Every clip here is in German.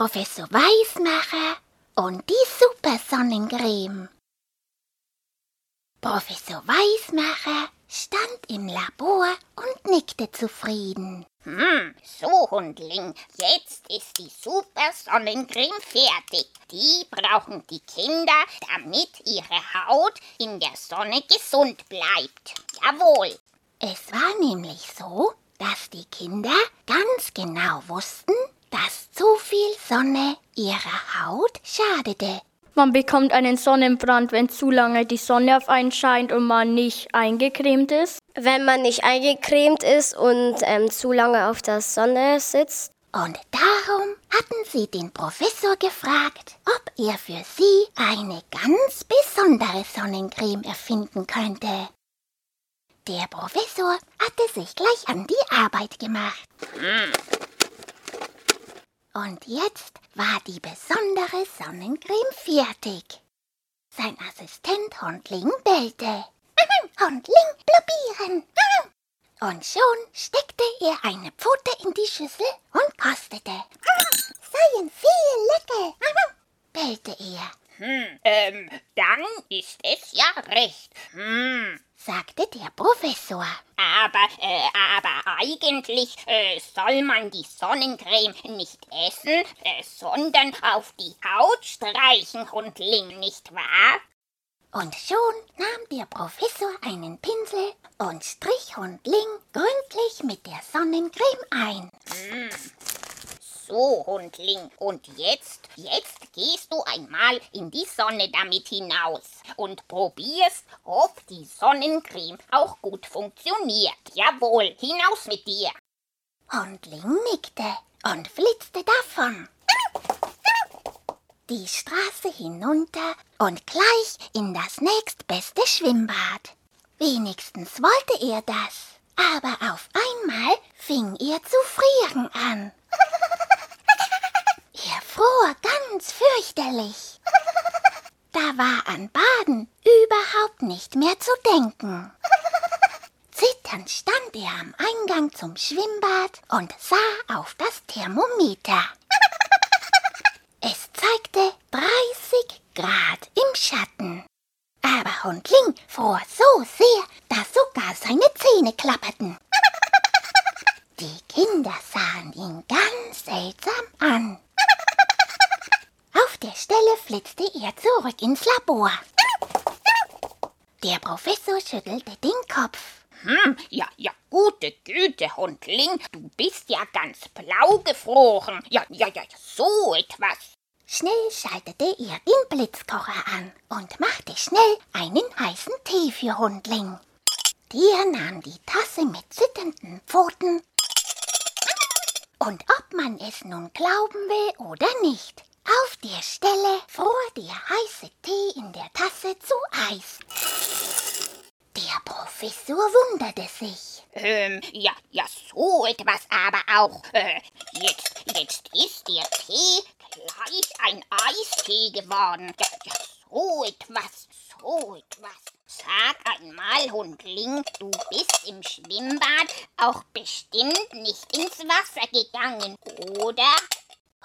Professor Weismacher und die Supersonnencreme. Professor Weismacher stand im Labor und nickte zufrieden. Hm, so Hundling, jetzt ist die Supersonnencreme fertig. Die brauchen die Kinder, damit ihre Haut in der Sonne gesund bleibt. Jawohl. Es war nämlich so, dass die Kinder ganz genau wussten, viel Sonne ihrer Haut schadete. Man bekommt einen Sonnenbrand, wenn zu lange die Sonne auf einen scheint und man nicht eingecremt ist. Wenn man nicht eingecremt ist und ähm, zu lange auf der Sonne sitzt. Und darum hatten sie den Professor gefragt, ob er für sie eine ganz besondere Sonnencreme erfinden könnte. Der Professor hatte sich gleich an die Arbeit gemacht. Und jetzt war die besondere Sonnencreme fertig. Sein Assistent Hundling bellte. Hundling, probieren. Und schon steckte er eine Pfote in die Schüssel und kostete. Seien viel lecker, bellte er, Hm, ähm, dann ist es ja recht. Hm, sagte der Professor. aber, äh, aber eigentlich äh, soll man die Sonnencreme nicht essen, äh, sondern auf die Haut streichen, Hundling, nicht wahr? Und schon nahm der Professor einen Pinsel und strich Hundling gründlich mit der Sonnencreme ein. So, Hundling, und jetzt, jetzt gehst du einmal in die Sonne damit hinaus und probierst, ob die Sonnencreme auch gut funktioniert. Jawohl, hinaus mit dir. Hundling nickte und flitzte davon. Die Straße hinunter und gleich in das nächstbeste Schwimmbad. Wenigstens wollte er das. Aber auf einmal fing er zu frieren an. Fror ganz fürchterlich. Da war an Baden überhaupt nicht mehr zu denken. Zitternd stand er am Eingang zum Schwimmbad und sah auf das Thermometer. Es zeigte 30 Grad im Schatten. Aber Hundling fror so sehr, dass sogar seine Zähne klapperten. Die Kinder sahen ihn ganz seltsam an. Flitzte er zurück ins Labor. Der Professor schüttelte den Kopf. Hm, ja, ja, gute Güte, Hundling, du bist ja ganz blau gefroren. Ja, ja, ja, so etwas. Schnell schaltete er den Blitzkocher an und machte schnell einen heißen Tee für Hundling. Der nahm die Tasse mit zitternden Pfoten. Und ob man es nun glauben will oder nicht, auf der Stelle fror der heiße Tee in der Tasse zu Eis. Der Professor wunderte sich. Ähm, ja, ja, so etwas aber auch. Äh, jetzt, jetzt ist der Tee gleich ein Eistee geworden. Ja, ja, so etwas, so etwas. Sag einmal, Hundling, du bist im Schwimmbad auch bestimmt nicht ins Wasser gegangen, oder?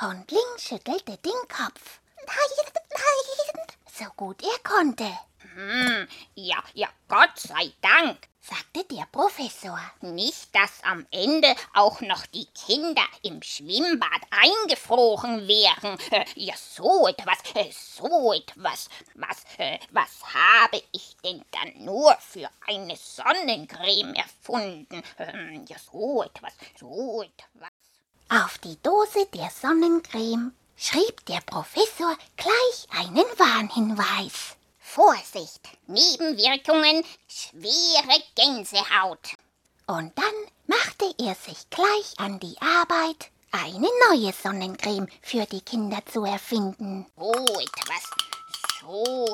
Hundling schüttelte den Kopf. Nein, nein, so gut er konnte, Hm, ja, ja, Gott sei Dank. sagte der Professor. Nicht, dass am Ende auch noch die Kinder im Schwimmbad eingefroren wären. Äh, ja, so etwas, äh, so etwas. Was, äh, was habe ich denn dann nur für eine Sonnencreme erfunden? Ähm, ja, so etwas, so etwas. Auf die Dose der Sonnencreme schrieb der Professor gleich einen Warnhinweis. Vorsicht, Nebenwirkungen, schwere Gänsehaut. Und dann machte er sich gleich an die Arbeit, eine neue Sonnencreme für die Kinder zu erfinden. So etwas, so